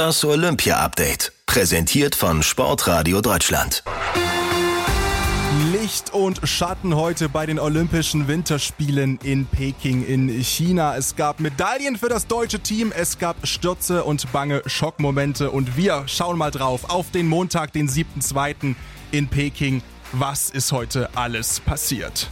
Das Olympia-Update. Präsentiert von Sportradio Deutschland. Licht und Schatten heute bei den Olympischen Winterspielen in Peking in China. Es gab Medaillen für das deutsche Team, es gab Stürze und bange Schockmomente und wir schauen mal drauf auf den Montag, den 7.2. in Peking. Was ist heute alles passiert?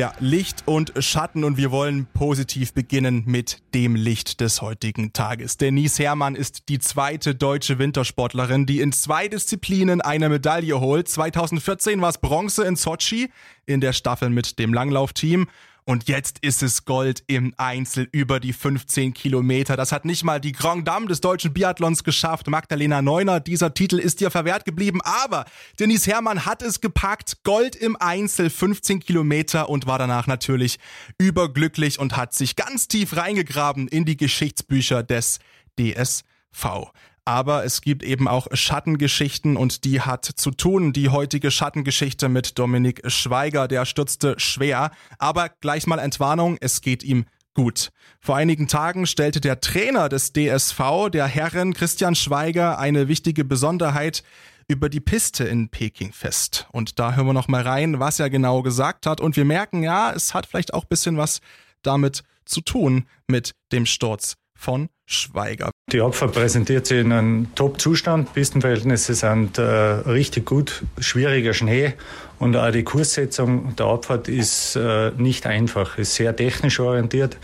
Ja, Licht und Schatten und wir wollen positiv beginnen mit dem Licht des heutigen Tages. Denise Herrmann ist die zweite deutsche Wintersportlerin, die in zwei Disziplinen eine Medaille holt. 2014 war es Bronze in Sochi in der Staffel mit dem Langlaufteam und jetzt ist es Gold im Einzel über die 15 Kilometer. Das hat nicht mal die Grand Dame des deutschen Biathlons geschafft. Magdalena Neuner, dieser Titel ist ihr verwehrt geblieben. Aber Denise Herrmann hat es gepackt. Gold im Einzel, 15 Kilometer und war danach natürlich überglücklich und hat sich ganz tief reingegraben in die Geschichtsbücher des DSV aber es gibt eben auch Schattengeschichten und die hat zu tun. Die heutige Schattengeschichte mit Dominik Schweiger, der stürzte schwer, aber gleich mal Entwarnung, es geht ihm gut. Vor einigen Tagen stellte der Trainer des DSV, der Herren Christian Schweiger, eine wichtige Besonderheit über die Piste in Peking fest. Und da hören wir noch mal rein, was er genau gesagt hat. Und wir merken, ja, es hat vielleicht auch bisschen was damit zu tun mit dem Sturz von Schweiger. Die Abfahrt präsentiert sich in einem Top-Zustand. Pistenverhältnisse sind äh, richtig gut, schwieriger Schnee und auch die Kurssetzung der Abfahrt ist äh, nicht einfach, ist sehr technisch orientiert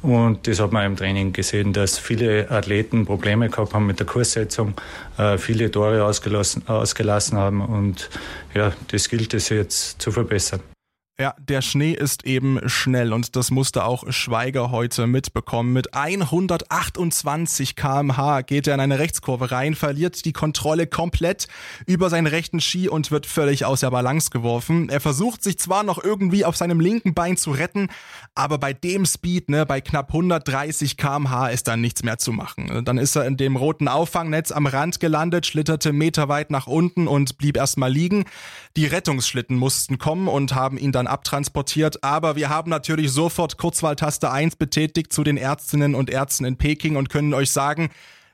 und das hat man im Training gesehen, dass viele Athleten Probleme gehabt haben mit der Kurssetzung, äh, viele Tore ausgelassen, ausgelassen haben und ja, das gilt es jetzt zu verbessern. Ja, der Schnee ist eben schnell und das musste auch Schweiger heute mitbekommen. Mit 128 kmh geht er in eine Rechtskurve rein, verliert die Kontrolle komplett über seinen rechten Ski und wird völlig aus der Balance geworfen. Er versucht sich zwar noch irgendwie auf seinem linken Bein zu retten, aber bei dem Speed, ne, bei knapp 130 kmh ist dann nichts mehr zu machen. Dann ist er in dem roten Auffangnetz am Rand gelandet, schlitterte meterweit nach unten und blieb erstmal liegen. Die Rettungsschlitten mussten kommen und haben ihn dann abtransportiert. Aber wir haben natürlich sofort Kurzwahltaste 1 betätigt zu den Ärztinnen und Ärzten in Peking und können euch sagen,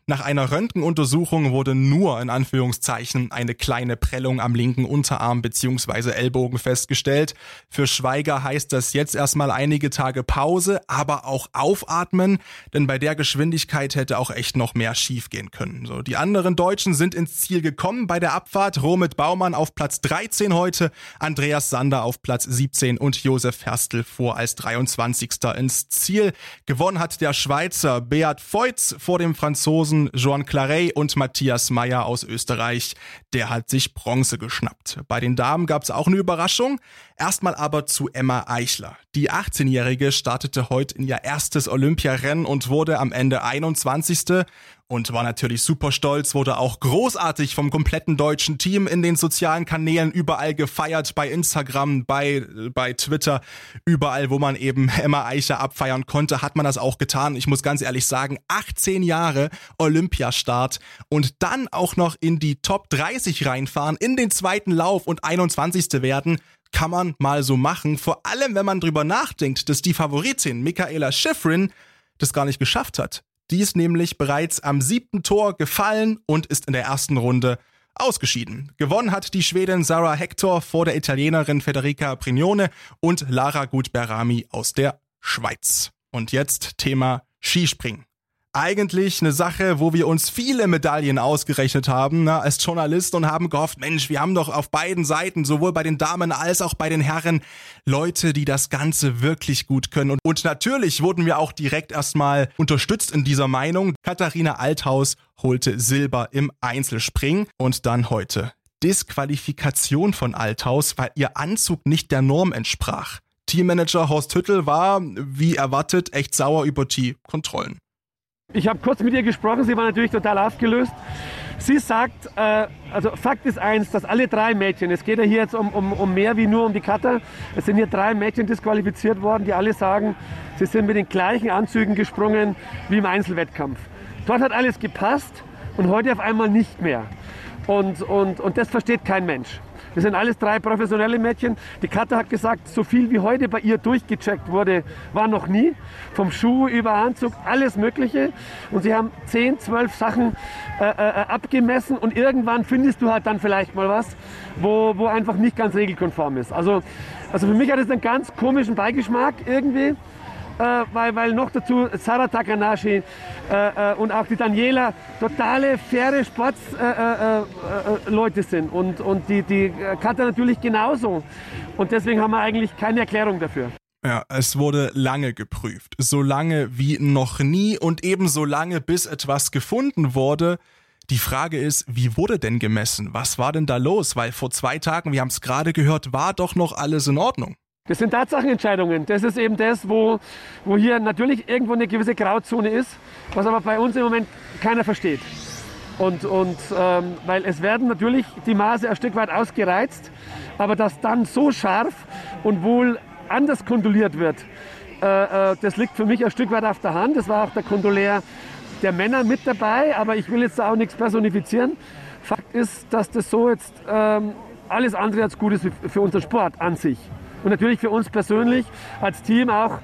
nach einer Röntgenuntersuchung wurde nur in Anführungszeichen eine kleine Prellung am linken Unterarm bzw. Ellbogen festgestellt. Für Schweiger heißt das jetzt erstmal einige Tage Pause, aber auch aufatmen, denn bei der Geschwindigkeit hätte auch echt noch mehr schief gehen können. So, die anderen Deutschen sind ins Ziel gekommen bei der Abfahrt. Romit Baumann auf Platz 13 heute, Andreas Sander auf Platz 17 und Josef Herstl vor als 23. ins Ziel. Gewonnen hat der Schweizer Beat Feutz vor dem Franzosen Franzosen Joan Claret und Matthias Meyer aus Österreich. Der hat sich Bronze geschnappt. Bei den Damen gab es auch eine Überraschung. Erstmal aber zu Emma Eichler. Die 18-Jährige startete heute in ihr erstes Olympiarennen und wurde am Ende 21. und war natürlich super stolz, wurde auch großartig vom kompletten deutschen Team in den sozialen Kanälen überall gefeiert, bei Instagram, bei, bei Twitter, überall, wo man eben Emma Eichler abfeiern konnte, hat man das auch getan. Ich muss ganz ehrlich sagen, 18 Jahre Olympiastart und dann auch noch in die Top 30 reinfahren, in den zweiten Lauf und 21. werden, kann man mal so machen. Vor allem, wenn man drüber nachdenkt, dass die Favoritin Michaela Schifrin das gar nicht geschafft hat. Die ist nämlich bereits am siebten Tor gefallen und ist in der ersten Runde ausgeschieden. Gewonnen hat die Schwedin Sarah Hector vor der Italienerin Federica Prignone und Lara Gutberami aus der Schweiz. Und jetzt Thema Skispringen eigentlich eine Sache, wo wir uns viele Medaillen ausgerechnet haben na, als Journalist und haben gehofft, Mensch, wir haben doch auf beiden Seiten, sowohl bei den Damen als auch bei den Herren, Leute, die das Ganze wirklich gut können. Und, und natürlich wurden wir auch direkt erstmal unterstützt in dieser Meinung. Katharina Althaus holte Silber im Einzelspringen und dann heute Disqualifikation von Althaus, weil ihr Anzug nicht der Norm entsprach. Teammanager Horst Hüttel war, wie erwartet, echt sauer über die Kontrollen. Ich habe kurz mit ihr gesprochen, sie war natürlich total aufgelöst. Sie sagt, äh, also Fakt ist eins, dass alle drei Mädchen, es geht ja hier jetzt um, um, um mehr wie nur um die Cutter, es sind hier drei Mädchen disqualifiziert worden, die alle sagen, sie sind mit den gleichen Anzügen gesprungen wie im Einzelwettkampf. Dort hat alles gepasst und heute auf einmal nicht mehr. Und, und, und das versteht kein Mensch. Wir sind alles drei professionelle Mädchen. Die Katha hat gesagt, so viel wie heute bei ihr durchgecheckt wurde, war noch nie. Vom Schuh über Anzug, alles Mögliche. Und sie haben 10, 12 Sachen äh, äh, abgemessen und irgendwann findest du halt dann vielleicht mal was, wo, wo einfach nicht ganz regelkonform ist. Also, also für mich hat es einen ganz komischen Beigeschmack irgendwie äh, weil, weil noch dazu Sarah Takanashi äh, äh, und auch die Daniela totale faire Sportsleute äh, äh, sind und, und die, die Kata natürlich genauso. Und deswegen haben wir eigentlich keine Erklärung dafür. Ja, es wurde lange geprüft. So lange wie noch nie und ebenso lange, bis etwas gefunden wurde. Die Frage ist, wie wurde denn gemessen? Was war denn da los? Weil vor zwei Tagen, wir haben es gerade gehört, war doch noch alles in Ordnung. Das sind Tatsachenentscheidungen. Das ist eben das, wo, wo hier natürlich irgendwo eine gewisse Grauzone ist, was aber bei uns im Moment keiner versteht. Und, und ähm, weil es werden natürlich die Maße ein Stück weit ausgereizt, aber dass dann so scharf und wohl anders kondoliert wird, äh, äh, das liegt für mich ein Stück weit auf der Hand. Das war auch der Kondolär der Männer mit dabei, aber ich will jetzt da auch nichts personifizieren. Fakt ist, dass das so jetzt ähm, alles andere als gut ist für unseren Sport an sich. Und natürlich für uns persönlich als Team auch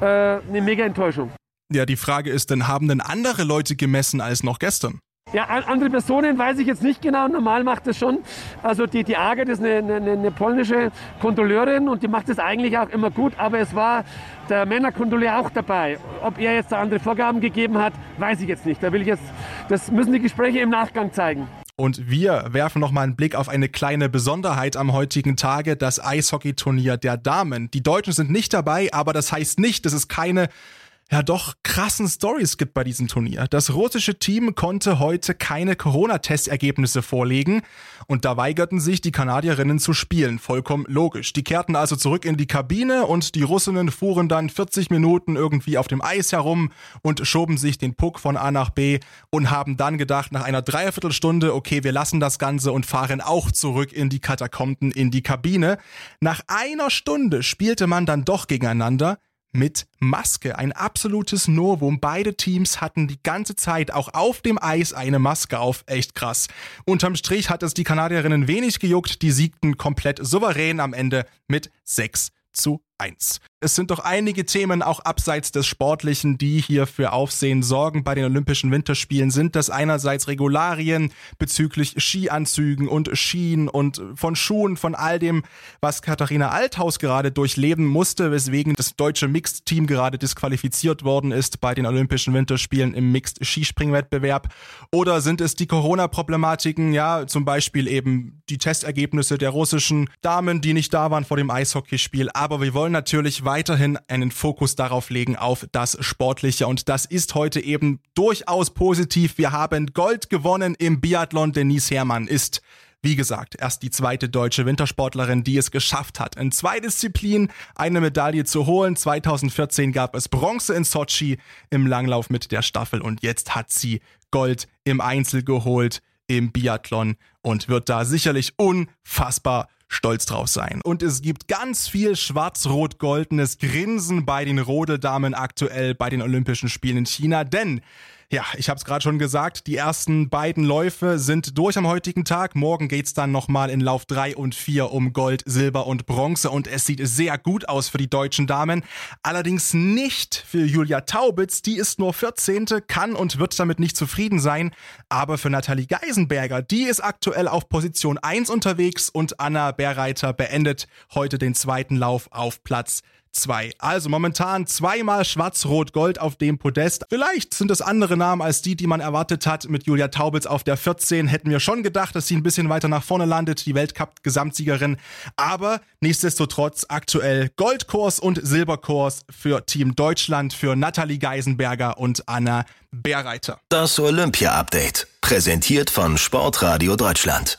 äh, eine mega Enttäuschung. Ja, die Frage ist dann, haben denn andere Leute gemessen als noch gestern? Ja, andere Personen weiß ich jetzt nicht genau. Normal macht das schon. Also die, die Ager, das ist eine, eine, eine polnische Kontrolleurin und die macht das eigentlich auch immer gut. Aber es war der Männerkontrolleur auch dabei. Ob er jetzt da andere Vorgaben gegeben hat, weiß ich jetzt nicht. Da will ich jetzt, das müssen die Gespräche im Nachgang zeigen. Und wir werfen nochmal einen Blick auf eine kleine Besonderheit am heutigen Tage, das Eishockeyturnier der Damen. Die Deutschen sind nicht dabei, aber das heißt nicht, dass es keine ja doch krassen Stories gibt bei diesem Turnier. Das russische Team konnte heute keine Corona-Testergebnisse vorlegen und da weigerten sich die Kanadierinnen zu spielen. Vollkommen logisch. Die kehrten also zurück in die Kabine und die Russinnen fuhren dann 40 Minuten irgendwie auf dem Eis herum und schoben sich den Puck von A nach B und haben dann gedacht, nach einer Dreiviertelstunde, okay, wir lassen das Ganze und fahren auch zurück in die Katakomben, in die Kabine. Nach einer Stunde spielte man dann doch gegeneinander mit Maske. Ein absolutes Novum. Beide Teams hatten die ganze Zeit auch auf dem Eis eine Maske auf. Echt krass. Unterm Strich hat es die Kanadierinnen wenig gejuckt. Die siegten komplett souverän am Ende mit 6 zu 1. Es sind doch einige Themen auch abseits des Sportlichen, die hier für Aufsehen sorgen bei den Olympischen Winterspielen. Sind das einerseits Regularien bezüglich Skianzügen und Skien und von Schuhen, von all dem, was Katharina Althaus gerade durchleben musste, weswegen das deutsche Mixed-Team gerade disqualifiziert worden ist bei den Olympischen Winterspielen im Mixed-Skispringwettbewerb? Oder sind es die Corona-Problematiken, ja, zum Beispiel eben die Testergebnisse der russischen Damen, die nicht da waren vor dem Eishockeyspiel? Aber wir wollen natürlich weiterhin einen Fokus darauf legen, auf das Sportliche. Und das ist heute eben durchaus positiv. Wir haben Gold gewonnen im Biathlon. Denise Herrmann ist wie gesagt, erst die zweite deutsche Wintersportlerin, die es geschafft hat, in zwei Disziplinen eine Medaille zu holen. 2014 gab es Bronze in Sochi im Langlauf mit der Staffel und jetzt hat sie Gold im Einzel geholt im Biathlon und wird da sicherlich unfassbar stolz drauf sein. Und es gibt ganz viel schwarz-rot-goldenes Grinsen bei den Rodeldamen aktuell bei den Olympischen Spielen in China, denn ja, ich habe es gerade schon gesagt, die ersten beiden Läufe sind durch am heutigen Tag. Morgen geht's dann nochmal in Lauf 3 und 4 um Gold, Silber und Bronze und es sieht sehr gut aus für die deutschen Damen. Allerdings nicht für Julia Taubitz, die ist nur 14., kann und wird damit nicht zufrieden sein. Aber für Nathalie Geisenberger, die ist aktuell auf Position 1 unterwegs und Anna Berreiter beendet heute den zweiten Lauf auf Platz 2. Also momentan zweimal Schwarz-Rot-Gold auf dem Podest. Vielleicht sind es andere Namen als die, die man erwartet hat. Mit Julia Taubitz auf der 14 hätten wir schon gedacht, dass sie ein bisschen weiter nach vorne landet, die Weltcup-Gesamtsiegerin. Aber nichtsdestotrotz aktuell Goldkurs und Silberkurs für Team Deutschland, für Nathalie Geisenberger und Anna Bärreiter. Das Olympia-Update. Präsentiert von Sportradio Deutschland.